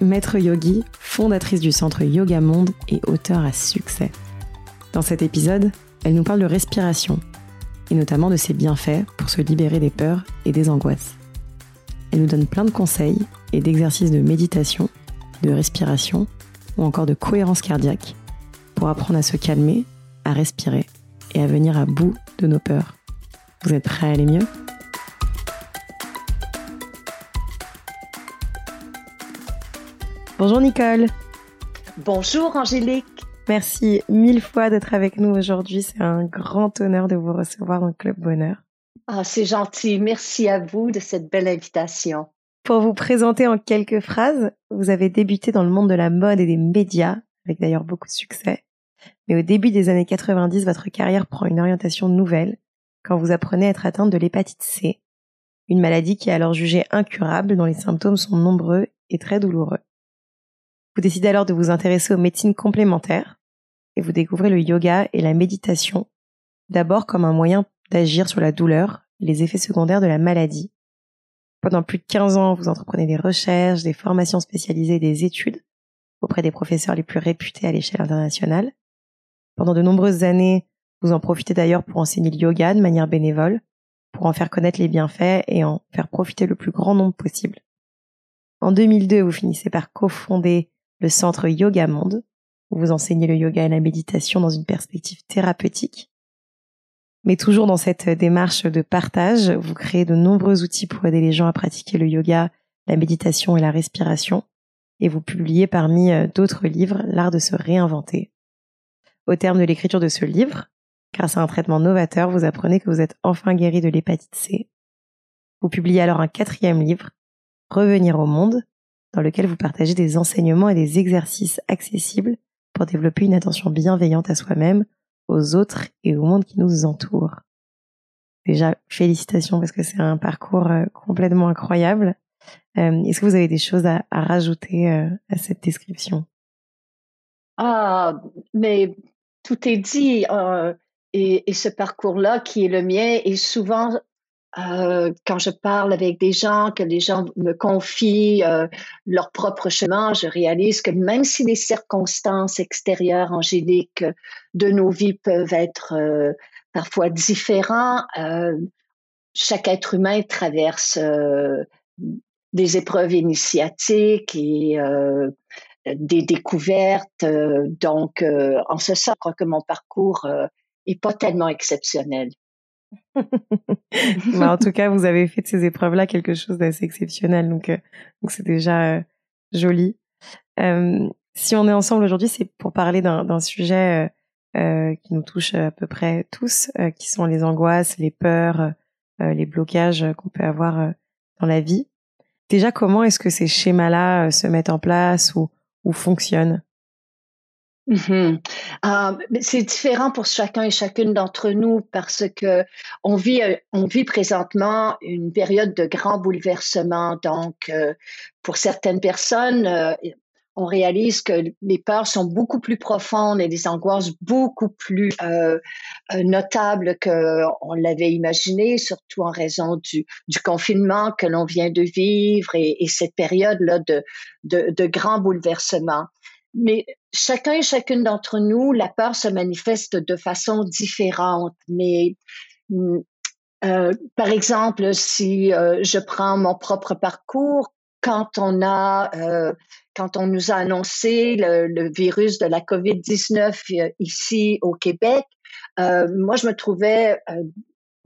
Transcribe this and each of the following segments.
maître yogi, fondatrice du centre Yoga Monde et auteur à succès. Dans cet épisode, elle nous parle de respiration, et notamment de ses bienfaits pour se libérer des peurs et des angoisses. Elle nous donne plein de conseils et d'exercices de méditation, de respiration ou encore de cohérence cardiaque pour apprendre à se calmer, à respirer et à venir à bout de nos peurs. Vous êtes prêts à aller mieux? Bonjour Nicole. Bonjour Angélique. Merci mille fois d'être avec nous aujourd'hui. C'est un grand honneur de vous recevoir dans le Club Bonheur. Ah, c'est gentil. Merci à vous de cette belle invitation. Pour vous présenter en quelques phrases, vous avez débuté dans le monde de la mode et des médias, avec d'ailleurs beaucoup de succès. Mais au début des années 90, votre carrière prend une orientation nouvelle quand vous apprenez à être atteinte de l'hépatite C, une maladie qui est alors jugée incurable dont les symptômes sont nombreux et très douloureux. Vous décidez alors de vous intéresser aux médecines complémentaires et vous découvrez le yoga et la méditation, d'abord comme un moyen d'agir sur la douleur et les effets secondaires de la maladie. Pendant plus de 15 ans, vous entreprenez des recherches, des formations spécialisées, des études auprès des professeurs les plus réputés à l'échelle internationale. Pendant de nombreuses années, vous en profitez d'ailleurs pour enseigner le yoga de manière bénévole, pour en faire connaître les bienfaits et en faire profiter le plus grand nombre possible. En 2002, vous finissez par cofonder le centre Yoga Monde, où vous enseignez le yoga et la méditation dans une perspective thérapeutique. Mais toujours dans cette démarche de partage, vous créez de nombreux outils pour aider les gens à pratiquer le yoga, la méditation et la respiration, et vous publiez parmi euh, d'autres livres L'art de se réinventer. Au terme de l'écriture de ce livre, grâce à un traitement novateur, vous apprenez que vous êtes enfin guéri de l'hépatite C. Vous publiez alors un quatrième livre, Revenir au monde, dans lequel vous partagez des enseignements et des exercices accessibles pour développer une attention bienveillante à soi-même, aux autres et au monde qui nous entoure. Déjà, félicitations parce que c'est un parcours euh, complètement incroyable. Euh, est-ce que vous avez des choses à, rajouter euh, à cette description? Ah, mais tout est dit. et, et, ce parcours-là qui est le mien est souvent euh, quand je parle avec des gens, que les gens me confient euh, leur propre chemin, je réalise que même si les circonstances extérieures, angéliques, de nos vies peuvent être euh, parfois différents, chaque être humain traverse des épreuves initiatiques et des découvertes. donc, en ce sens, je crois que mon parcours est pas tellement exceptionnel. en tout cas, vous avez fait de ces épreuves-là quelque chose d'assez exceptionnel, donc euh, c'est déjà euh, joli. Euh, si on est ensemble aujourd'hui, c'est pour parler d'un sujet qui nous touche à peu près tous, qui sont les angoisses, les peurs, les blocages qu'on peut avoir dans la vie. Déjà, comment est-ce que ces schémas-là se mettent en place ou fonctionnent? Mmh ah, c'est différent pour chacun et chacune d'entre nous parce que on vit, euh, on vit présentement une période de grand bouleversement. Donc, euh, pour certaines personnes, euh, on réalise que les peurs sont beaucoup plus profondes et les angoisses beaucoup plus notables qu'on l'avait imaginé, surtout en raison du, confinement que l'on vient de vivre et, et cette période-là de, de, de grand bouleversement. Mais chacun et chacune d'entre nous, la peur se manifeste de façon différente. Mais mm, euh, par exemple, si euh, je prends mon propre parcours, quand on a, euh, quand on nous a annoncé le, le virus de la COVID-19 euh, ici au Québec, euh, moi je me trouvais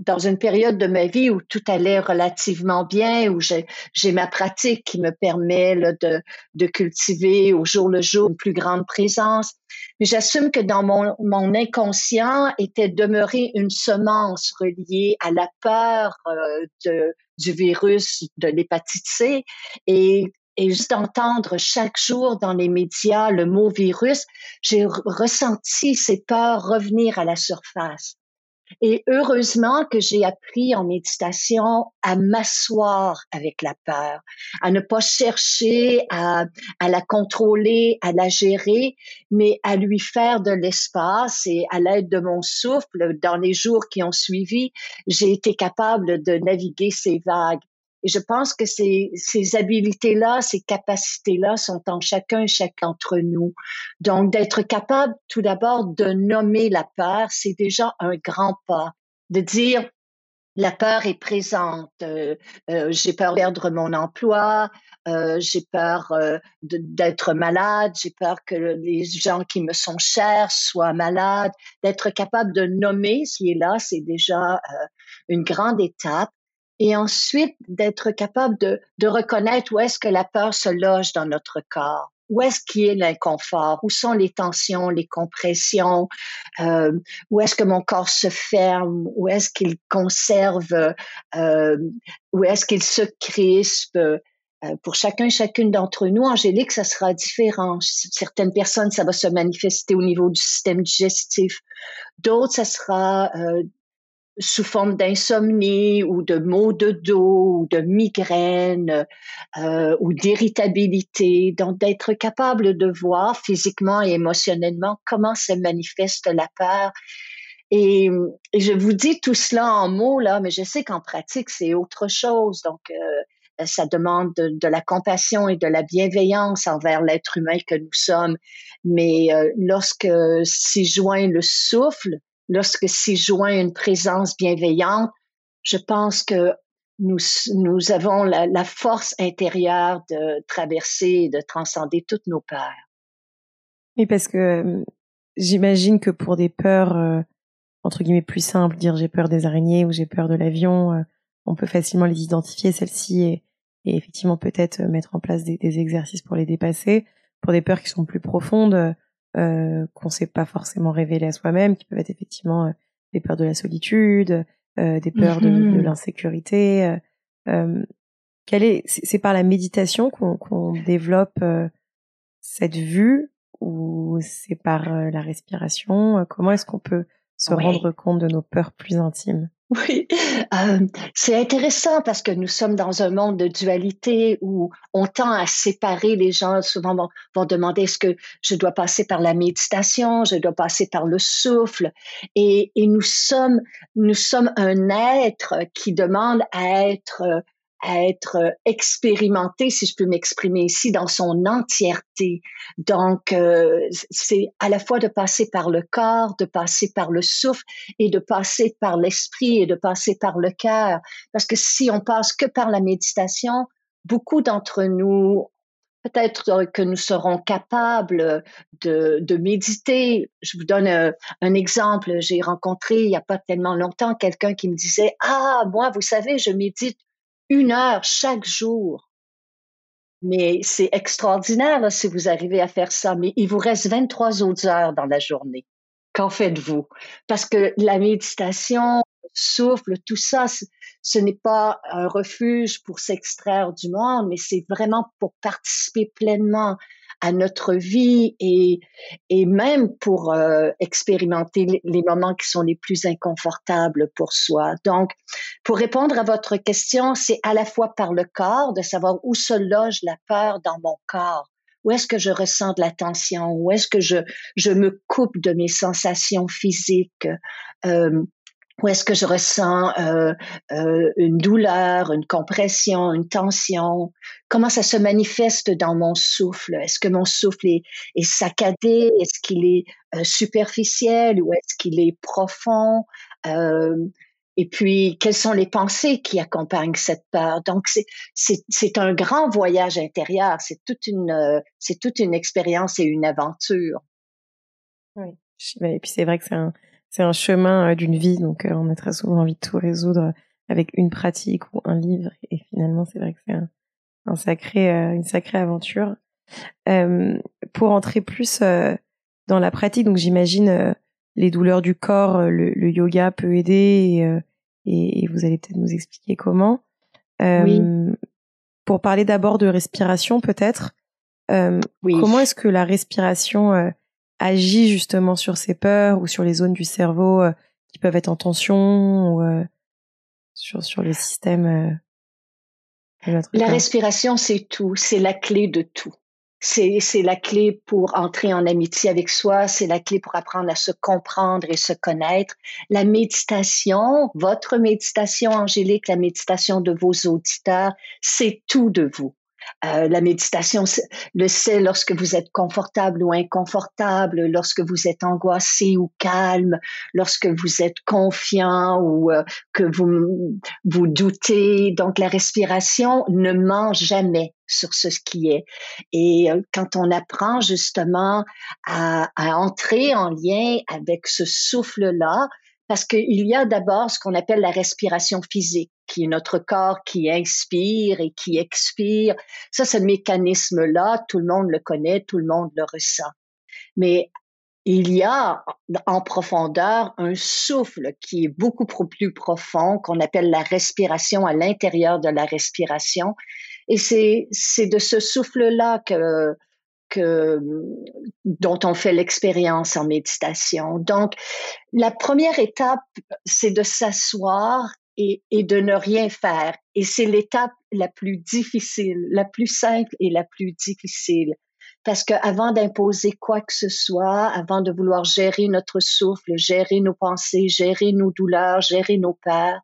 dans une période de ma vie où tout allait relativement bien, où j'ai ma pratique qui me permet de, de cultiver au jour le jour une plus grande présence. Mais j'assume que dans mon, mon inconscient était demeurée une semence reliée à la peur euh, de, du virus de l'hépatite C. Et et juste d'entendre chaque jour dans les médias le mot virus, j'ai ressenti ces peurs revenir à la surface. Et heureusement que j'ai appris en méditation à m'asseoir avec la peur, à ne pas chercher à, la contrôler, à la gérer, mais à lui faire de l'espace et à l'aide de mon souffle, dans les jours qui ont suivi, j'ai été capable de naviguer ces vagues. Et je pense que ces, habiletés-là, ces capacités-là sont en chacun et chacun d'entre nous. Donc, d'être capable tout d'abord de nommer la peur, c'est déjà un grand pas. De dire, la peur est présente. Euh, euh, j'ai peur de perdre mon emploi, euh, j'ai peur d'être malade, j'ai peur que les gens qui me sont chers soient malades. D'être capable de nommer ce qui est là, c'est déjà une grande étape et ensuite d'être capable de, de reconnaître où est-ce que la peur se loge dans notre corps. Où est-ce qu'il est l'inconfort? Où sont les tensions, les compressions? Euh, où est-ce que mon corps se ferme? Où est-ce qu'il conserve? Euh, où est-ce qu'il se crispe? Euh, pour chacun et chacune d'entre nous, Angélique, ça sera différent. Certaines personnes, ça va se manifester au niveau du système digestif. D'autres, ça sera euh, sous forme d'insomnie ou de maux de dos ou de migraine euh, ou d'irritabilité. Donc, d'être capable de voir physiquement et émotionnellement comment se manifeste la peur. Et, je vous dis tout cela en mots, là, mais je sais qu'en pratique, c'est autre chose. Donc, euh, ça demande de, de, la compassion et de la bienveillance envers l'être humain que nous sommes. Mais euh, lorsque s'y joint le souffle, lorsque s'y joint une présence bienveillante, je pense que nous, nous avons la, force intérieure de traverser et de transcender toutes nos peurs. Oui, parce que euh, j'imagine que pour des peurs, euh, entre guillemets, plus simples, dire j'ai peur des araignées ou j'ai peur de l'avion, euh, on peut facilement les identifier, celles-ci, et, et, effectivement peut-être mettre en place des, des, exercices pour les dépasser. Pour des peurs qui sont plus profondes, euh, qu'on sait pas forcément révéler à soi-même, qui peuvent être effectivement euh, des peurs de la solitude, euh, des peurs de, de mm-hmm. l'insécurité. Euh, quelle est, c'est par la méditation qu'on développe cette vue ou c'est par la respiration? Comment est-ce qu'on peut se rendre compte de nos peurs plus intimes oui, euh, c'est intéressant parce que nous sommes dans un monde de dualité où on tend à séparer les gens. Souvent vont, vont demander est-ce que je dois passer par la méditation, je dois passer par le souffle. Et, et nous sommes, nous sommes un être qui demande à être à être euh, expérimenté, si je peux m'exprimer ici, dans son entièreté. Donc, euh, c'est à la fois de passer par le corps, de passer par le souffle et de passer par l'esprit et de passer par le cœur. Parce que si on passe que par la méditation, beaucoup d'entre nous, peut-être que nous serons capables de, méditer. Je vous donne un, un exemple. J'ai rencontré il n'y a pas tellement longtemps quelqu'un qui me disait, ah, moi, vous savez, je médite une heure chaque jour. Mais c'est extraordinaire si vous arrivez à faire ça. Mais il vous reste 23 autres heures dans la journée. Qu'en faites-vous? Parce que la méditation, le souffle, tout ça, ce n'est pas un refuge pour s'extraire du monde, mais c'est vraiment pour participer pleinement à notre vie et, et même pour euh, expérimenter les moments qui sont les plus inconfortables pour soi. Donc, pour répondre à votre question, c'est à la fois par le corps, de savoir où se loge la peur dans mon corps. Où est-ce que je ressens de la tension? Où est-ce que je, je me coupe de mes sensations physiques? Euh, où est-ce que je ressens euh, euh, une douleur, une compression, une tension? Comment ça se manifeste dans mon souffle? Est-ce que mon souffle est, est saccadé? Est-ce qu'il est euh, superficiel ou est-ce qu'il est profond? Euh, Et puis, quelles sont les pensées qui accompagnent cette peur? Donc, c'est un grand voyage intérieur. C'est toute une c'est toute une expérience et une aventure. Oui. Et puis c'est vrai que c'est un c'est un chemin euh, d'une vie, donc euh, on a très souvent envie de tout résoudre avec une pratique ou un livre, et finalement c'est vrai que c'est un, sacré, euh, une sacrée aventure. pour entrer plus dans la pratique, donc j'imagine les douleurs du corps, le, yoga peut aider, et, et, vous allez peut-être nous expliquer comment. oui. pour parler d'abord de respiration, peut-être, euh, comment est-ce que la respiration agit justement sur ces peurs ou sur les zones du cerveau euh, qui peuvent être en tension ou sur, sur le système de notre La respiration, c'est tout, c'est la clé de tout. C'est la clé pour entrer en amitié avec soi, c'est la clé pour apprendre à se comprendre et se connaître. La méditation, votre méditation, Angélique, la méditation de vos auditeurs, c'est tout de vous. Euh, la méditation le sait lorsque vous êtes confortable ou inconfortable, lorsque vous êtes angoissé ou calme, lorsque vous êtes confiant ou euh, que vous vous doutez. Donc la respiration ne ment jamais sur ce qui est. Et euh, quand on apprend justement à, à entrer en lien avec ce souffle-là, parce qu'il y a d'abord ce qu'on appelle la respiration physique, qui est notre corps qui inspire et qui expire. Ça, ce mécanisme-là, tout le monde le connaît, tout le monde le ressent. Mais il y a en profondeur un souffle qui est beaucoup plus profond, qu'on appelle la respiration à l'intérieur de la respiration. Et c'est, de ce souffle-là que, que, dont on fait l'expérience en méditation. Donc, la première étape, c'est de s'asseoir et, et, de ne rien faire. Et c'est l'étape la plus difficile, la plus simple et la plus difficile. Parce que avant d'imposer quoi que ce soit, avant de vouloir gérer notre souffle, gérer nos pensées, gérer nos douleurs, gérer nos peurs,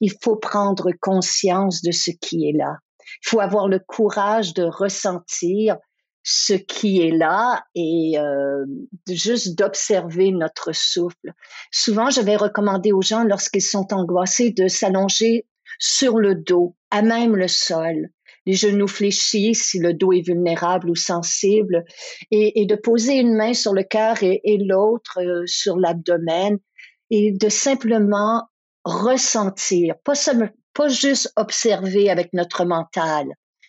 il faut prendre conscience de ce qui est là. Il faut avoir le courage de ressentir ce qui est là et euh, juste d'observer notre souffle. Souvent, je vais recommander aux gens, lorsqu'ils sont angoissés, de s'allonger sur le dos, à même le sol. Les genoux fléchis si le dos est vulnérable ou sensible, et, de poser une main sur le cœur et, l'autre euh, sur l'abdomen, et de simplement ressentir, pas, pas juste observer avec notre mental,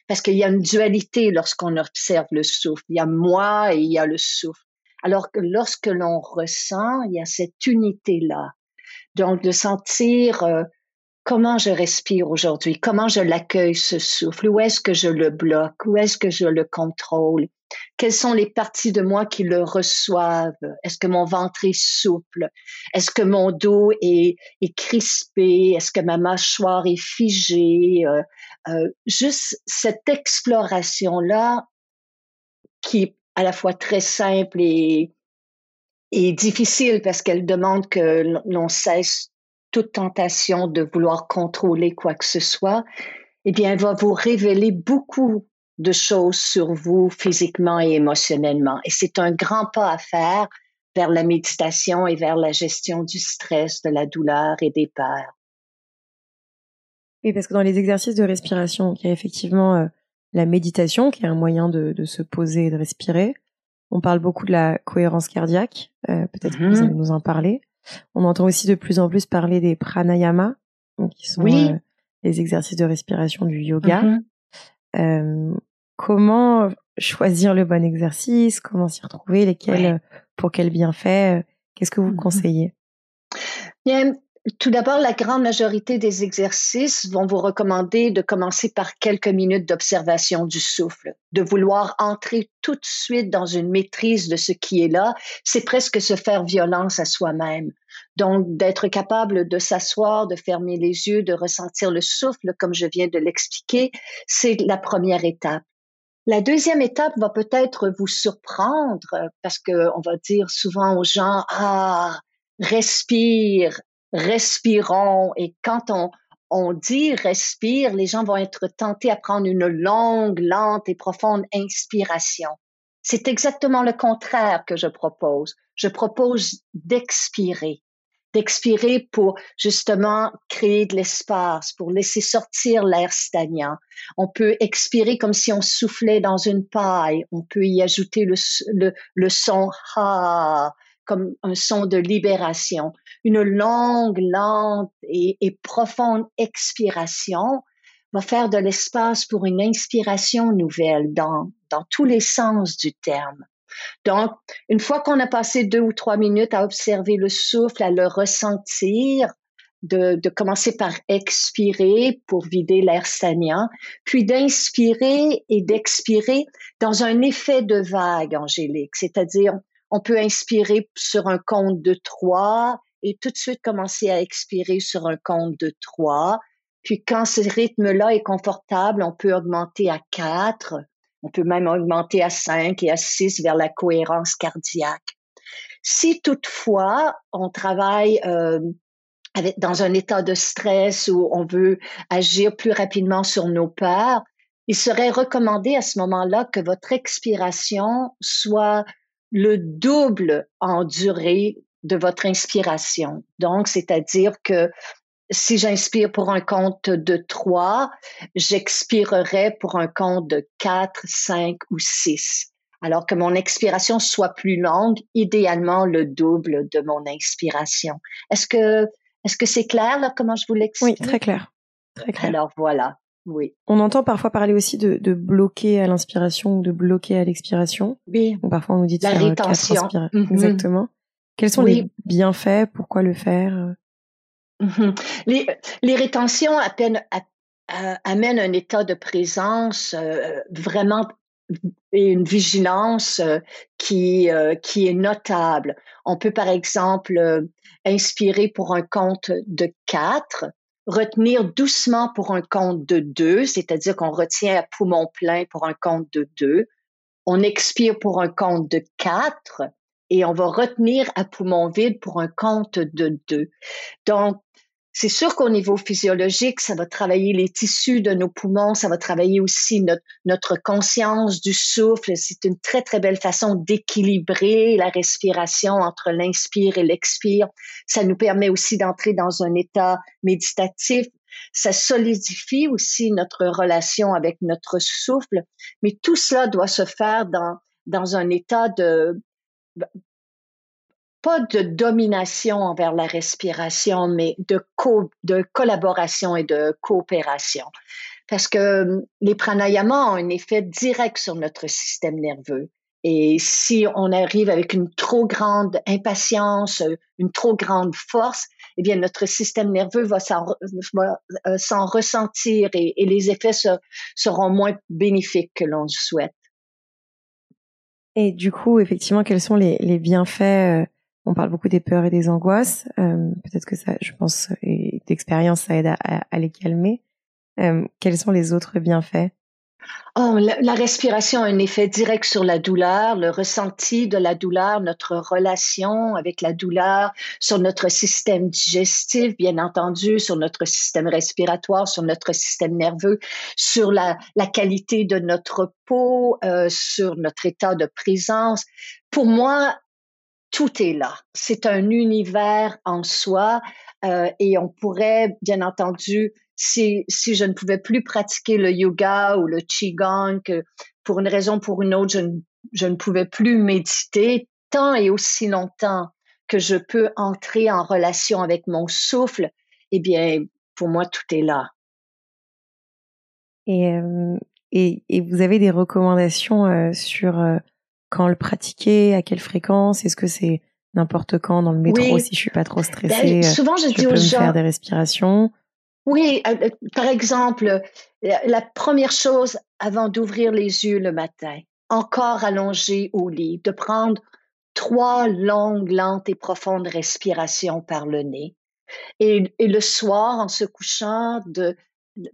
parce qu'il y a une dualité lorsqu'on observe le souffle. Il y a moi et il y a le souffle. Alors que lorsque l'on ressent, il y a cette unité-là. Donc, de sentir euh, comment je respire aujourd'hui, comment je l'accueille ce souffle, où est-ce que je le bloque, où est-ce que je le contrôle, quelles sont les parties de moi qui le reçoivent, est-ce que mon ventre est souple, est-ce que mon dos est, est crispé, est-ce que ma mâchoire est figée, euh, euh, juste cette exploration-là qui est à la fois très simple et, et difficile parce qu'elle demande que l'on cesse toute tentation de vouloir contrôler quoi que ce soit, eh bien, elle va vous révéler beaucoup de choses sur vous physiquement et émotionnellement. Et c'est un grand pas à faire vers la méditation et vers la gestion du stress, de la douleur et des peurs. Oui, parce que dans les exercices de respiration, il y a effectivement euh, la méditation, qui est un moyen de, de, se poser et de respirer. On parle beaucoup de la cohérence cardiaque. Euh, Peut-être que vous mm-hmm. allez nous en parler. On entend aussi de plus en plus parler des pranayama, qui sont euh, les exercices de respiration du yoga. Mm-hmm. Euh, comment choisir le bon exercice? Comment s'y retrouver? Lesquels Pour quels bienfaits? Qu'est-ce que vous mm-hmm. conseillez? Bien, tout d'abord, la grande majorité des exercices vont vous recommander de commencer par quelques minutes d'observation du souffle, de vouloir entrer tout de suite dans une maîtrise de ce qui est là. C'est presque se faire violence à soi-même. Donc, d'être capable de s'asseoir, de fermer les yeux, de ressentir le souffle, comme je viens de l'expliquer, c'est la première étape. La deuxième étape va peut-être vous surprendre parce que on va dire souvent aux gens, ah, respire, respirons. Et quand on, on dit respire, les gens vont être tentés à prendre une longue, lente et profonde inspiration. C'est exactement le contraire que je propose. Je propose d'expirer, d'expirer pour justement créer de l'espace, pour laisser sortir l'air stagnant. On peut expirer comme si on soufflait dans une paille. On peut y ajouter le, le, le son ha comme un son de libération. Une longue, lente et, profonde expiration va faire de l'espace pour une inspiration nouvelle dans, dans tous les sens du terme. Donc, une fois qu'on a passé deux ou trois minutes à observer le souffle, à le ressentir, de, commencer par expirer pour vider l'air stagnant, puis d'inspirer et d'expirer dans un effet de vague, Angélique. C'est-à-dire, on peut inspirer sur un compte de trois et tout de suite commencer à expirer sur un compte de trois. Puis quand ce rythme-là est confortable, on peut augmenter à quatre, on peut même augmenter à cinq et à six vers la cohérence cardiaque. Si toutefois on travaille euh, dans un état de stress où on veut agir plus rapidement sur nos peurs, il serait recommandé à ce moment-là que votre expiration soit le double en durée de votre inspiration. Donc, c'est-à-dire que si j'inspire pour un compte de 3, j'expirerai pour un compte de 4, 5 ou 6. Alors que mon expiration soit plus longue, idéalement le double de mon inspiration. Est-ce que est-ce que c'est clair là comment je vous l'explique? Oui, très clair. Très clair. Alors voilà. Oui. On entend parfois parler aussi de, de bloquer à l'inspiration ou de bloquer à l'expiration. Oui. Ou parfois on nous dit de La faire rétention. quatre inspira- Mhm. Exactement. Quels sont Oui. les bienfaits? Pourquoi le faire? Mhm. Les, les rétentions appellent- a- a- amènent un état de présence euh, vraiment et une vigilance euh, qui, euh, qui est notable. On peut par exemple euh, inspirer pour un compte de 4, retenir doucement pour un compte de 2, c'est-à-dire qu'on retient à poumon plein pour un compte de 2. On expire pour un compte de 4 et on va retenir à poumon vide pour un compte de 2. Donc, c'est sûr qu'au niveau physiologique, ça va travailler les tissus de nos poumons, ça va travailler aussi notre, notre conscience du souffle. C'est une très, très belle façon d'équilibrer la respiration entre l'inspire et l'expire. Ça nous permet aussi d'entrer dans un état méditatif. Ça solidifie aussi notre relation avec notre souffle. Mais tout cela doit se faire dans, dans un état de, pas de domination envers la respiration, mais de, co de collaboration et de coopération. Parce que hum, les pranayamas ont un effet direct sur notre système nerveux. Et si on arrive avec une trop grande impatience, euh, une trop grande force, eh bien, notre système nerveux va s'en, euh, s'en ressentir et, les effets se, seront moins bénéfiques que l'on souhaite. Et du coup, effectivement, quels sont les, les bienfaits euh, on parle beaucoup des peurs et des angoisses. Euh, Peut-être que ça, je pense, et d'expérience, ça aide à, à, à les calmer. Euh, quels sont les autres bienfaits? Oh, la, respiration a un effet direct sur la douleur, le ressenti de la douleur, notre relation avec la douleur, sur notre système digestif, bien entendu, sur notre système respiratoire, sur notre système nerveux, sur la, la qualité de notre peau, euh, sur notre état de présence. Pour moi, tout est là. C'est un univers en soi euh, et on pourrait, bien entendu, si, si je ne pouvais plus pratiquer le yoga ou le qigong, que pour une raison ou pour une autre, je ne, je ne pouvais plus méditer tant et aussi longtemps que je peux entrer en relation avec mon souffle, eh bien, pour moi, tout est là. Et, euh, et, et vous avez des recommandations euh, sur euh, quand le pratiquer, à quelle fréquence Est-ce que c'est n'importe quand dans le métro oui. si je suis pas trop stressée ben, Souvent, je, je dis peux aux me gens, faire des respirations. Oui, euh, par exemple, la, la première chose avant d'ouvrir les yeux le matin, encore allongé au lit, de prendre trois longues, lentes et profondes respirations par le nez. Et, et le soir, en se couchant, de,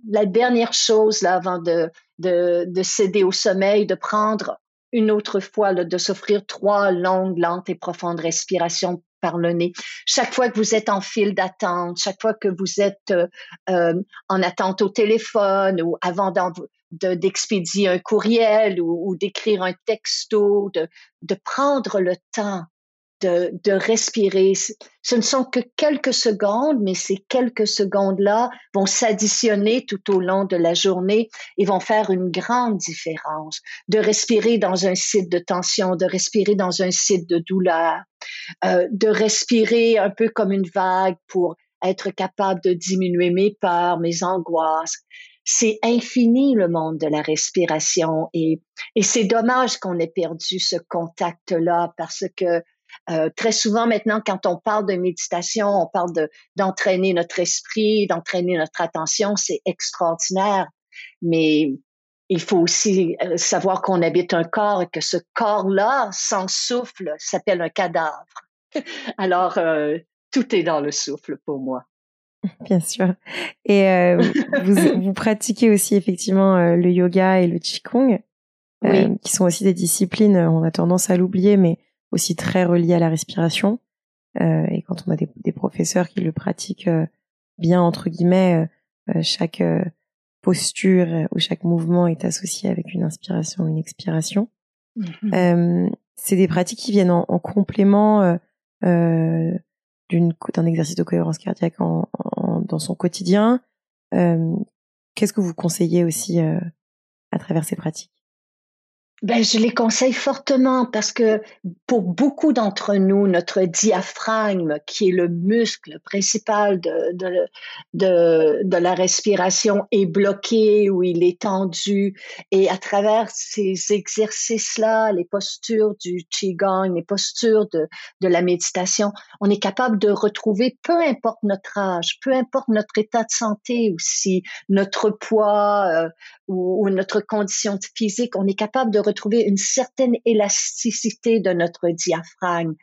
la dernière chose là, avant de, de, de céder au sommeil, de prendre une autre fois, là, de s'offrir trois longues, lentes et profondes respirations par le nez. Chaque fois que vous êtes en file d'attente, chaque fois que vous êtes euh, euh, en attente au téléphone ou avant d'expédier de, un courriel ou, ou d'écrire un texto, de, de prendre le temps de, de respirer. Ce ne sont que quelques secondes, mais ces quelques secondes-là vont s'additionner tout au long de la journée et vont faire une grande différence. De respirer dans un site de tension, de respirer dans un site de douleur, euh, de respirer un peu comme une vague pour être capable de diminuer mes peurs, mes angoisses. C'est infini le monde de la respiration et, et c'est dommage qu'on ait perdu ce contact-là parce que Euh, très souvent maintenant, quand on parle de méditation, on parle de d'entraîner notre esprit, d'entraîner notre attention, c'est extraordinaire. Mais il faut aussi euh, savoir qu'on habite un corps et que ce corps-là, sans souffle, s'appelle un cadavre. Alors, euh, tout est dans le souffle pour moi. Bien sûr. Et euh, vous, vous, pratiquez aussi effectivement le yoga et le qigong, qui sont aussi des disciplines, on a tendance à l'oublier, mais aussi très reliées à la respiration. et quand on a des, des, professeurs qui le pratiquent bien, entre guillemets, chaque posture euh, où chaque mouvement est associé avec une inspiration, une expiration. Euh, c'est des pratiques qui viennent en, complément euh, euh, d'une d'un exercice de cohérence cardiaque en, dans son quotidien. Euh, Qu'est-ce que vous conseillez aussi à travers ces pratiques? Ben, je les conseille fortement parce que pour beaucoup d'entre nous, notre diaphragme, qui est le muscle principal de, de, de, la respiration, est bloqué ou il est tendu. Et à travers ces exercices-là, les postures du Qigong, les postures de, de la méditation, on est capable de retrouver, peu importe notre âge, peu importe notre état de santé aussi, notre poids euh, ou notre condition physique, on est capable de retrouver une certaine élasticité de notre diaphragme.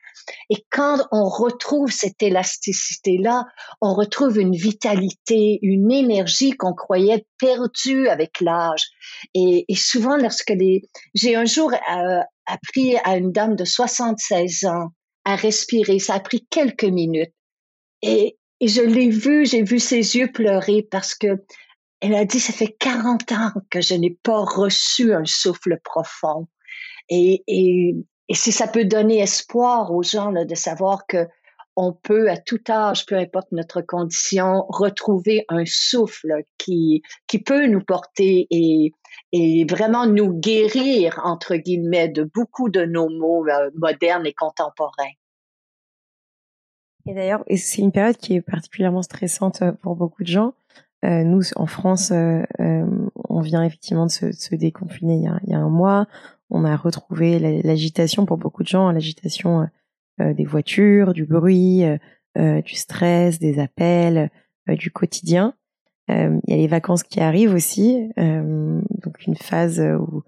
Et quand on retrouve cette élasticité-là, on retrouve une vitalité, une énergie qu'on croyait perdue avec l'âge. Et, souvent, lorsque les... J'ai un jour euh, appris à une dame de 76 ans à respirer, ça a pris quelques minutes. Et, et je l'ai vu, j'ai vu ses yeux pleurer parce que elle a dit, ça fait 40 ans que je n'ai pas reçu un souffle profond. Et, si ça peut donner espoir aux gens de savoir que on peut à tout âge, peu importe notre condition, retrouver un souffle qui, qui peut nous porter et, et vraiment nous guérir, entre guillemets, de beaucoup de nos maux euh, modernes et contemporains. Et d'ailleurs, c'est une période qui est particulièrement stressante euh, pour beaucoup de gens. Euh, nous, en France, euh, euh, on vient effectivement de se, déconfiner il y, a, un mois. On a retrouvé l'agitation pour beaucoup de gens, l'agitation des voitures, du bruit, du stress, des appels, du quotidien. il y a les vacances qui arrivent aussi, donc une phase où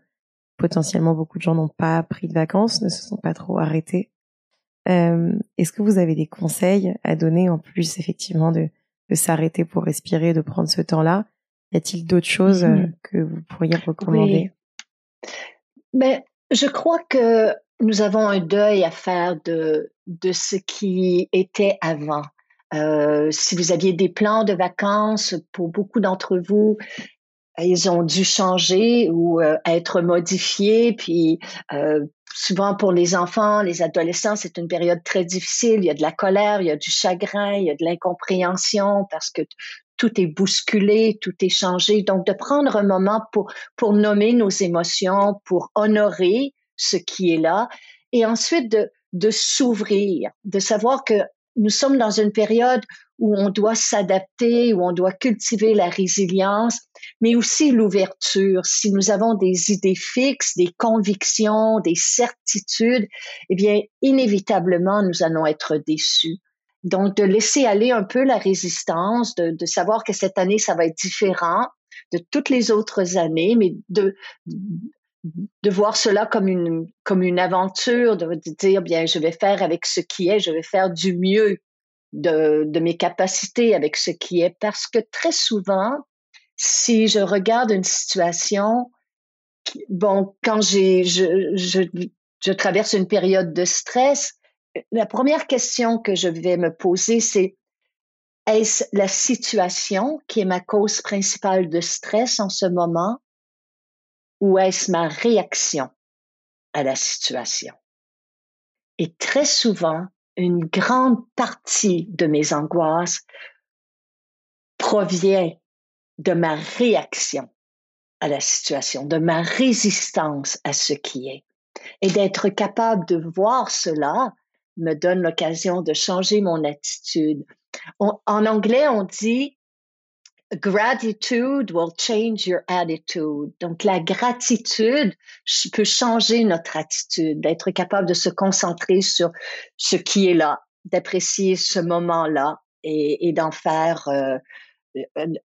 potentiellement beaucoup de gens n'ont pas pris de vacances, ne se sont pas trop arrêtés. Est-ce que vous avez des conseils à donner en plus effectivement de de s'arrêter pour respirer, de prendre ce temps-là. Y a-t-il d'autres choses euh, mhm. que vous pourriez recommander? Mais je crois que nous avons un deuil à faire de, de ce qui était avant. Euh, si vous aviez des plans de vacances, pour beaucoup d'entre vous, ils ont dû changer ou euh, être modifiés. Puis euh, souvent pour les enfants, les adolescents, c'est une période très difficile. Il y a de la colère, il y a du chagrin, il y a de l'incompréhension parce que tout est bousculé, tout est changé. Donc de prendre un moment pour pour nommer nos émotions, pour honorer ce qui est là, et ensuite de de s'ouvrir, de savoir que nous sommes dans une période où on doit s'adapter, où on doit cultiver la résilience, mais aussi l'ouverture. Si nous avons des idées fixes, des convictions, des certitudes, eh bien, inévitablement, nous allons être déçus. Donc, de laisser aller un peu la résistance, de, de savoir que cette année, ça va être différent de toutes les autres années, mais de, de voir cela comme une, comme une aventure, de dire, bien, je vais faire avec ce qui est, je vais faire du mieux de, de mes capacités avec ce qui est, parce que très souvent, si je regarde une situation, bon, quand j'ai, je, je, je traverse une période de stress, la première question que je vais me poser, c'est est-ce la situation qui est ma cause principale de stress en ce moment ou est-ce ma réaction à la situation? Et très souvent, une grande partie de mes angoisses provient de ma réaction à la situation, de ma résistance à ce qui est. Et d'être capable de voir cela me donne l'occasion de changer mon attitude. en anglais, on dit gratitude will change your attitude. Donc, la gratitude peut changer notre attitude, d'être capable de se concentrer sur ce qui est là, d'apprécier ce moment-là et, d'en faire, euh,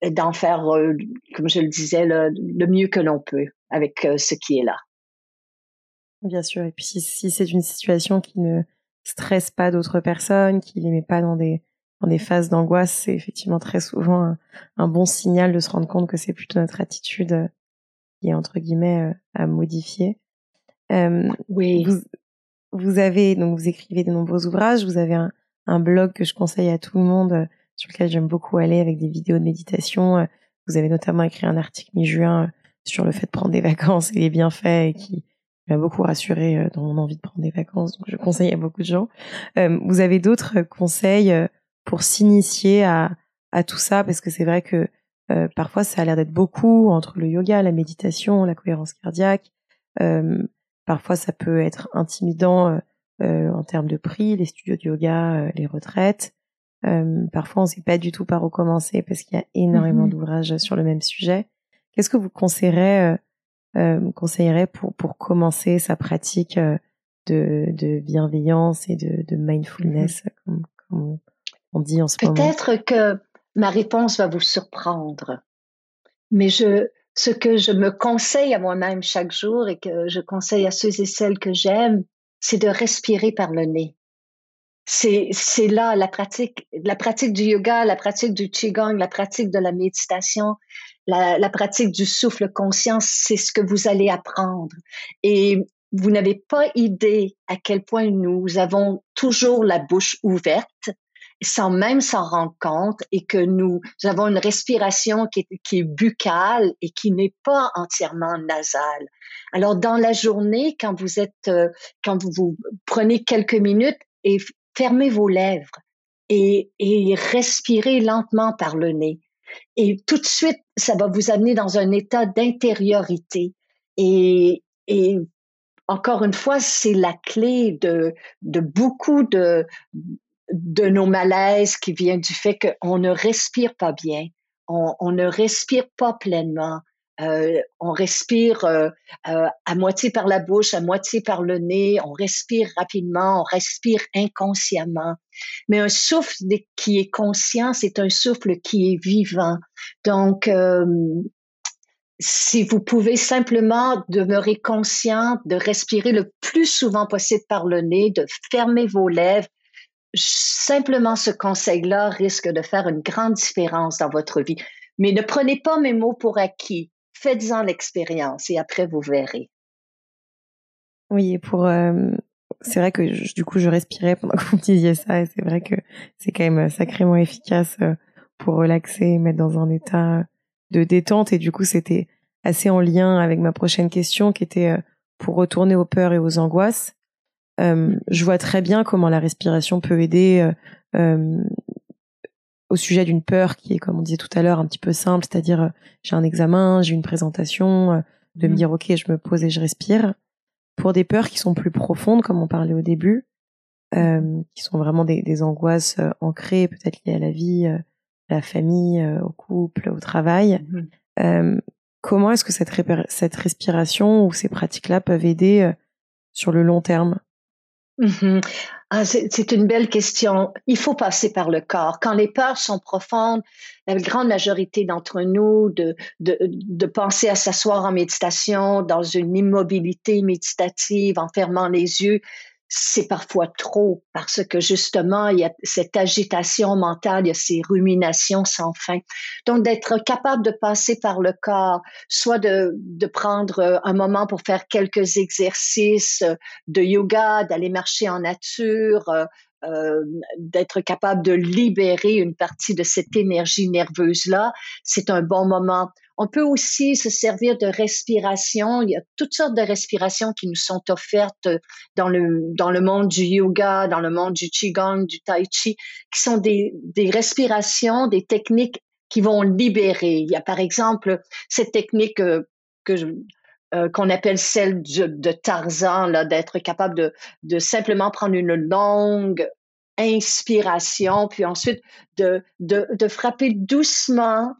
d'en faire, euh, comme je le disais, le, mieux que l'on peut avec euh, ce qui est là. Bien sûr. Et puis, si, si c'est une situation qui ne stresse pas d'autres personnes, qui les met pas dans des dans des phases d'angoisse, c'est effectivement très souvent un, bon signal de se rendre compte que c'est plutôt notre attitude euh, qui est entre guillemets euh, à modifier. Euh, oui. Vous, vous, avez donc vous écrivez de nombreux ouvrages, vous avez un, un blog que je conseille à tout le monde sur lequel j'aime beaucoup aller avec des vidéos de méditation. Vous avez notamment écrit un article mi-juin sur le fait de prendre des vacances et les bienfaits et qui m'a beaucoup rassuré dans mon envie de prendre des vacances. Donc je conseille à beaucoup de gens. vous avez d'autres conseils pour s'initier à, à tout ça parce que c'est vrai que euh, parfois ça a l'air d'être beaucoup entre le yoga, la méditation, la cohérence cardiaque. Euh, parfois ça peut être intimidant euh, euh en termes de prix, les studios de yoga, euh, les retraites. Euh, parfois on ne sait pas du tout par où commencer parce qu'il y a énormément mm-hmm. d'ouvrages sur le même sujet. Qu'est-ce que vous conseillerez, conseillerez pour, pour commencer sa pratique de, de bienveillance et de, de mindfulness mm-hmm. comme, comme dit en ce Peut-être que ma réponse va vous surprendre, mais je, ce que je me conseille à moi-même chaque jour et que je conseille à ceux et celles que j'aime, c'est de respirer par le nez. C'est, c'est là la pratique, la pratique du yoga, la pratique du qigong, la pratique de la méditation, la, la pratique du souffle conscient, c'est ce que vous allez apprendre. Et vous n'avez pas idée à quel point nous avons toujours la bouche ouverte sans même s'en rendre compte et que nous avons une respiration qui est, buccale et qui n'est pas entièrement nasale. Alors dans la journée, quand vous êtes, euh, quand vous, vous prenez quelques minutes et fermez vos lèvres et, et respirez lentement par le nez. Et tout de suite, ça va vous amener dans un état d'intériorité. Et, et encore une fois, c'est la clé de, de beaucoup de, de nos malaises qui vient du fait qu'on ne respire pas bien, on, ne respire pas pleinement. Euh, on respire euh, euh, à moitié par la bouche, à moitié par le nez, on respire rapidement, on respire inconsciemment. Mais un souffle qui est conscient, c'est un souffle qui est vivant. Donc, si vous pouvez simplement demeurer conscient de respirer le plus souvent possible par le nez, de fermer vos lèvres, simplement ce conseil-là risque de faire une grande différence dans votre vie. Mais ne prenez pas mes mots pour acquis. Faites-en l'expérience et après vous verrez. Oui, pour euh, c'est vrai que du coup je respirais pendant que vous me disiez ça et c'est vrai que c'est quand même sacrément efficace euh, pour relaxer, mettre dans un état de détente et du coup c'était assez en lien avec ma prochaine question qui était euh, pour retourner aux peurs et aux angoisses. Euh, je vois très bien comment la respiration peut aider euh, euh, au sujet d'une peur qui est, comme on disait tout à l'heure, un petit peu simple, c'est-à-dire j'ai un examen, j'ai une présentation, de me mmh. dire ok, je me pose et je respire. Pour des peurs qui sont plus profondes, comme on parlait au début, qui sont vraiment des, des angoisses ancrées, peut-être liées à la vie, à la famille, au couple, au travail. Mmh. comment est-ce que cette, cette respiration ou ces pratiques-là peuvent aider sur le long terme? Mmh ah, c'est une belle question. Il faut passer par le corps. Quand les peurs sont profondes, la grande majorité d'entre nous, de, de, de penser à s'asseoir en méditation, dans une immobilité méditative, en fermant les yeux, c'est parfois trop parce que justement, il y a cette agitation mentale, il y a ces ruminations sans fin. Donc, d'être capable de passer par le corps, soit de, de prendre euh, un moment pour faire quelques exercices de yoga, d'aller marcher en nature, euh, d'être capable de libérer une partie de cette énergie nerveuse-là, c'est un bon moment. On peut aussi se servir de respiration. Il y a toutes sortes de respirations qui nous sont offertes dans le, dans le monde du yoga, dans le monde du qigong, du tai chi, qui sont des, des respirations, des techniques qui vont libérer. Il y a par exemple cette technique euh, que je, euh, qu'on appelle celle de, Tarzan, là, d'être capable de, de simplement prendre une longue inspiration, puis ensuite de, de, de frapper doucement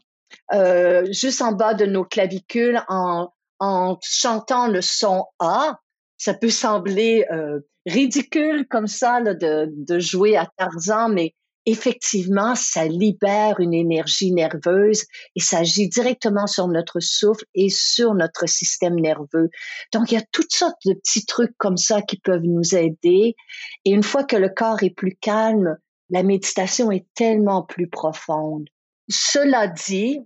euh, juste en bas de nos clavicules en, en chantant le son A. Ça peut sembler euh, ridicule comme ça de, de jouer à Tarzan, mais effectivement, ça libère une énergie nerveuse et ça agit directement sur notre souffle et sur notre système nerveux. Donc, il y a toutes sortes de petits trucs comme ça qui peuvent nous aider. Et une fois que le corps est plus calme, la méditation est tellement plus profonde. Cela dit,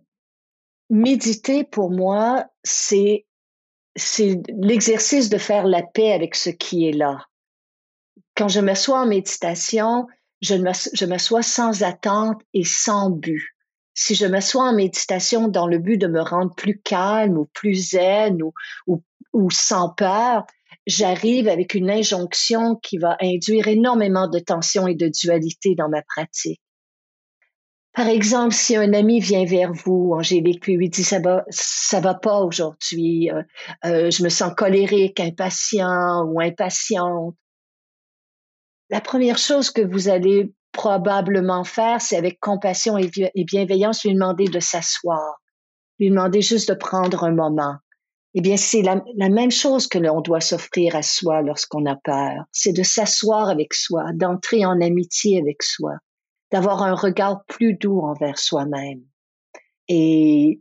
méditer pour moi, c'est c'est l'exercice de faire la paix avec ce qui est là. Quand je m'assois en méditation, je m'assois sans attente et sans but. Si je m'assois en méditation dans le but de me rendre plus calme ou plus zen ou, ou, sans peur, j'arrive avec une injonction qui va induire énormément de tension et de dualité dans ma pratique. Par exemple, si un ami vient vers vous, Angélique, puis lui dit ça va, ça va pas aujourd'hui, euh, euh, je me sens colérique, impatient ou impatiente, la première chose que vous allez probablement faire, c'est avec compassion et, bienveillance lui demander de s'asseoir, lui demander juste de prendre un moment. Eh bien, c'est la, même chose que l'on doit s'offrir à soi lorsqu'on a peur. C'est de s'asseoir avec soi, d'entrer en amitié avec soi, d'avoir un regard plus doux envers soi-même. Et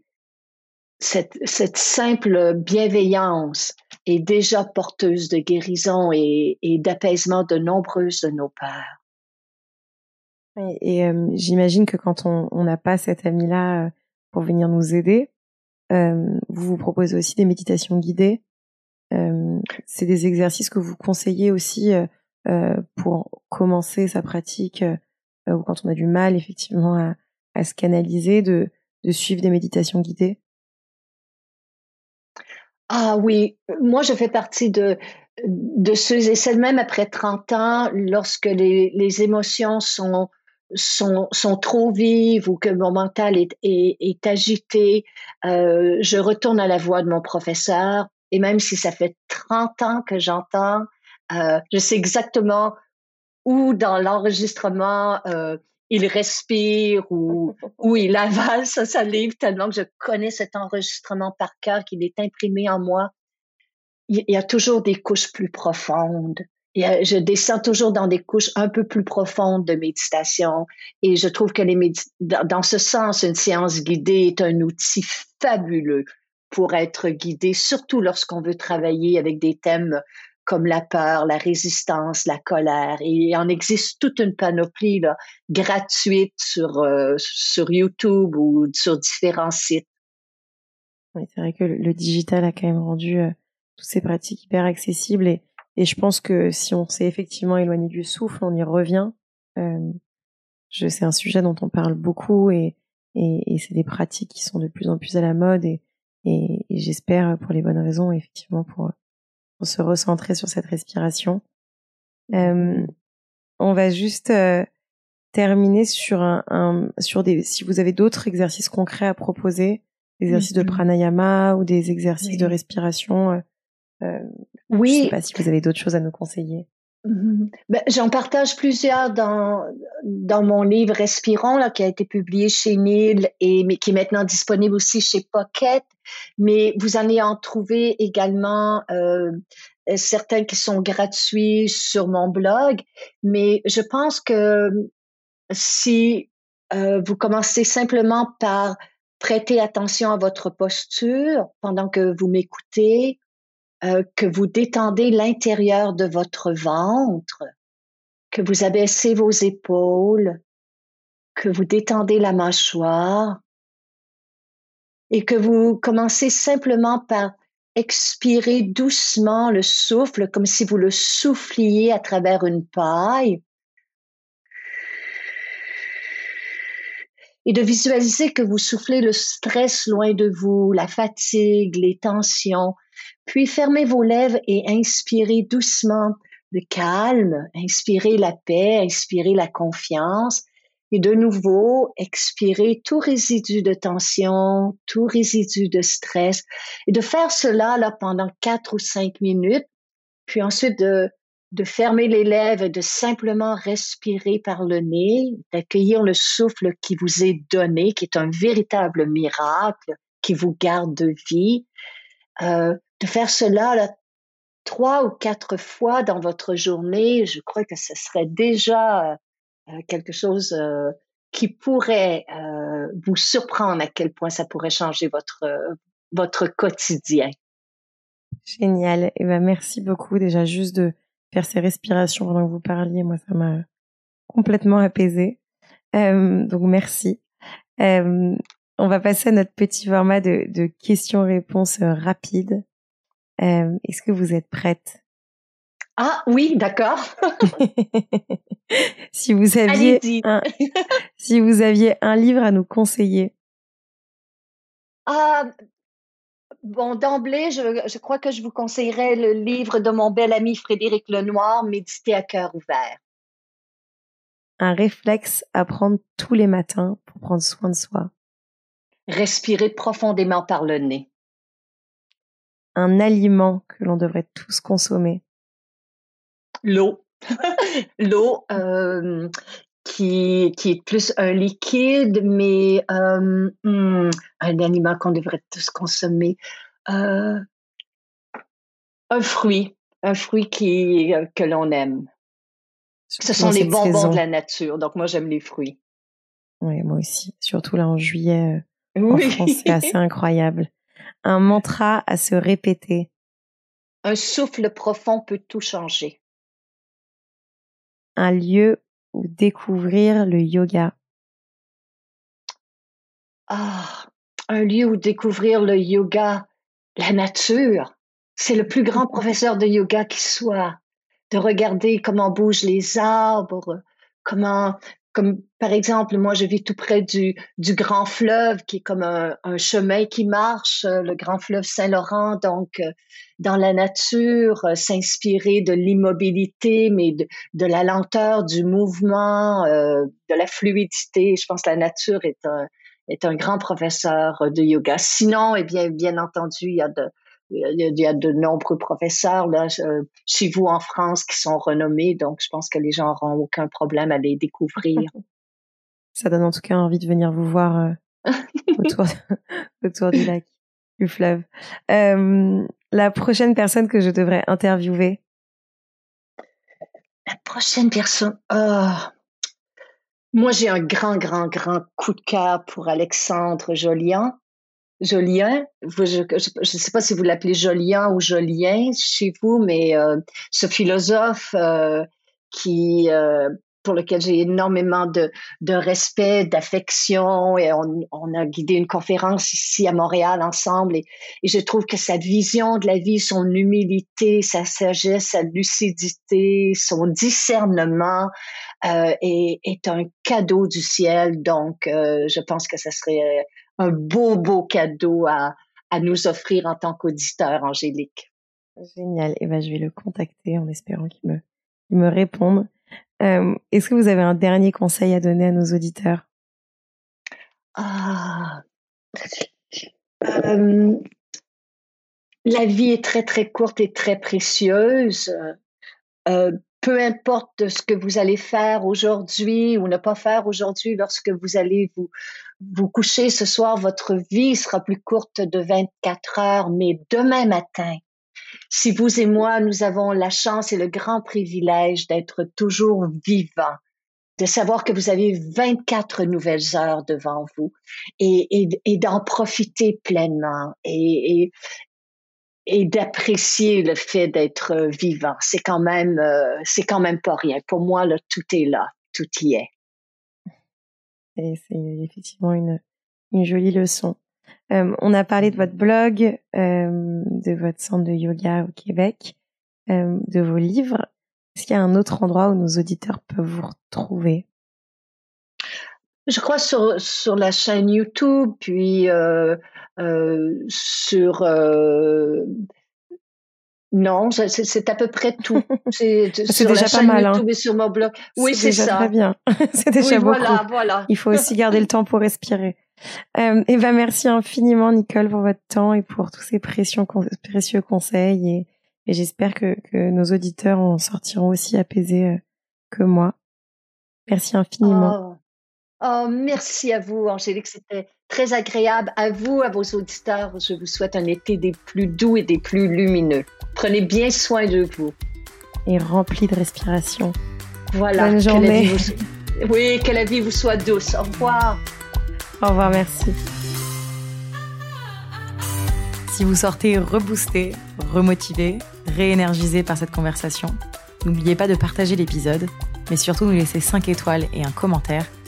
cette, cette simple bienveillance est déjà porteuse de guérison et, et d'apaisement de nombreuses de nos peurs. Et, euh, j'imagine que quand on n'a pas cet ami-là euh, pour venir nous aider, euh, vous vous proposez aussi des méditations guidées. Euh, c'est des exercices que vous conseillez aussi pour commencer sa pratique ou quand on a du mal effectivement à, à se canaliser, de, de suivre des méditations guidées? Ah oui, moi je fais partie de, de ceux et celles même après 30 ans, lorsque les, les émotions sont, sont, sont trop vives ou que mon mental est, est, est agité, euh, je retourne à la voix de mon professeur. Et même si ça fait 30 ans que j'entends, euh, je sais exactement où dans l'enregistrement euh, il respire ou, ou il avale sa salive tellement que je connais cet enregistrement par cœur qu'il est imprimé en moi. Il y a toujours des couches plus profondes. Et je descends toujours dans des couches un peu plus profondes de méditation. Et je trouve que les dans ce sens, une séance guidée est un outil fabuleux pour être guidé, surtout lorsqu'on veut travailler avec des thèmes comme la peur, la résistance, la colère. Et il en existe toute une panoplie là, gratuite sur, euh, sur YouTube ou sur différents sites. Oui, c'est vrai que le digital a quand même rendu euh, toutes ces pratiques hyper accessibles et, et je pense que si on s'est effectivement éloigné du souffle, on y revient. Euh, c'est un sujet dont on parle beaucoup et, et, et c'est des pratiques qui sont de plus en plus à la mode et, et j'espère pour les bonnes raisons, effectivement, pour pour se recentrer sur cette respiration. Euh, on va juste euh, terminer sur un, un, sur des si vous avez d'autres exercices concrets à proposer, des exercices de pranayama ou des exercices de respiration. Euh, euh, oui. Je sais pas si vous avez d'autres choses à nous conseiller. Mm-hmm. Ben, J'en partage plusieurs dans, dans mon livre Respirons, là, qui a été publié chez Neil et mais qui est maintenant disponible aussi chez Pocket. Mais vous allez en trouver également euh, certains qui sont gratuits sur mon blog. Mais je pense que si euh, vous commencez simplement par prêter attention à votre posture pendant que vous m'écoutez, euh, que vous détendez l'intérieur de votre ventre, que vous abaissez vos épaules, que vous détendez la mâchoire et que vous commencez simplement par expirer doucement le souffle comme si vous le souffliez à travers une paille et de visualiser que vous soufflez le stress loin de vous, la fatigue, les tensions, puis fermez vos lèvres et inspirez doucement le calme, inspirez la paix, inspirez la confiance. Et de nouveau, expirez tout résidu de tension, tout résidu de stress. Et de faire cela là, pendant quatre ou cinq minutes, puis ensuite de, de fermer les lèvres et de simplement respirer par le nez, d'accueillir le souffle qui vous est donné, qui est un véritable miracle, qui vous garde de vie, euh, de faire cela là, trois ou quatre fois dans votre journée, je crois que ce serait déjà euh, quelque chose euh, qui pourrait euh, vous surprendre à quel point ça pourrait changer votre, votre quotidien. Génial. Eh ben, merci beaucoup déjà juste de faire ces respirations pendant que vous parliez. Moi, ça m'a complètement apaisé. donc, merci. on va passer à notre petit format de, de questions-réponses rapides. Est-ce que vous êtes prête? Ah oui, d'accord. si vous aviez un, si vous aviez un livre à nous conseiller. Ah, bon, d'emblée, je, je, crois que je vous conseillerais le livre de mon bel ami Frédéric Lenoir, Méditer à cœur ouvert. Un réflexe à prendre tous les matins pour prendre soin de soi. Respirer profondément par le nez un aliment que l'on devrait tous consommer L'eau. L'eau euh, qui, qui est plus un liquide, mais euh, hmm, un aliment qu'on devrait tous consommer. Euh, un fruit, un fruit qui, que l'on aime. Ce sont les bonbons de la nature, donc moi j'aime les fruits. Oui, moi aussi. Surtout là en juillet, en France, c'est assez incroyable un mantra à se répéter. Un souffle profond peut tout changer. Un lieu découvrir le yoga? Ah, un lieu où découvrir le yoga, la nature. C'est le plus grand professeur de yoga qui soit. De regarder comment bougent les arbres, comment comme par exemple, moi, je vis tout près du, du grand fleuve, qui est comme un, chemin qui marche, euh, le grand fleuve Saint-Laurent. Donc, euh, dans la nature, euh, s'inspirer de l'immobilité, mais de, de, la lenteur, du mouvement, de la fluidité. Je pense que la nature est un, est un grand professeur de yoga. Sinon, eh bien, bien entendu, il y a de, il y a de nombreux professeurs là, chez vous en France qui sont renommés, donc je pense que les gens n'auront aucun problème à les découvrir. Ça donne en tout cas envie de venir vous voir euh, autour, autour du lac, du fleuve. Euh, la prochaine personne que je devrais interviewer? La prochaine personne oh. Moi, j'ai un grand, grand, grand coup de cœur pour Alexandre Jolian. Jolien, je ne sais pas si vous l'appelez Jolien ou Jolien chez vous, mais euh, ce philosophe euh, qui, euh, pour lequel j'ai énormément de, de respect, d'affection, et on, on, a guidé une conférence ici à Montréal ensemble, et, et, je trouve que sa vision de la vie, son humilité, sa sagesse, sa lucidité, son discernement est, est, un cadeau du ciel. Donc, je pense que ça serait un beau, beau cadeau à, à nous offrir en tant qu'auditeur, Angélique. Génial. Et eh ben, je vais le contacter en espérant qu'il me, me réponde. Euh, Est-ce que vous avez un dernier conseil à donner à nos auditeurs? Ah. Euh, la vie est très très courte et très précieuse. Euh, peu importe ce que vous allez faire aujourd'hui ou ne pas faire aujourd'hui, lorsque vous allez vous, vous coucher ce soir, votre vie sera plus courte de 24 heures, mais demain matin, si vous et moi, nous avons la chance et le grand privilège d'être toujours vivants, de savoir que vous avez 24 nouvelles heures devant vous et, d'en profiter pleinement et, et, et d'apprécier le fait d'être vivant. C'est quand même, euh, c'est quand même pas rien. Pour moi, là, tout est là, tout y est. Et c'est effectivement une, jolie leçon. Euh, on a parlé de votre blog, euh, de votre centre de yoga au Québec, euh, de vos livres. Est-ce qu'il y a un autre endroit où nos auditeurs peuvent vous retrouver? Je crois sur, la chaîne YouTube, puis sur non, c'est à peu près tout. C'est déjà pas mal. Hein. sur mon blog. Oui, c'est ça. Très bien. c'est déjà beaucoup. Voilà, voilà. Il faut aussi garder le temps pour respirer. Euh, et ben merci infiniment Nicole pour votre temps et pour tous ces précieux, précieux conseils et, Et j'espère que, que nos auditeurs en sortiront aussi apaisés euh, que moi. Merci infiniment. Oh. Oh merci à vous, Angélique. C'était très agréable. À vous, à vos auditeurs, je vous souhaite un été des plus doux et des plus lumineux. Prenez bien soin de vous. Et rempli de respiration. Voilà. Bonne journée. Oui, que la vie vous soit douce. Au revoir. Au revoir, merci. Si vous sortez reboosté, remotivé, réénergisé par cette conversation, n'oubliez pas de partager l'épisode, mais surtout nous laisser 5 étoiles et un commentaire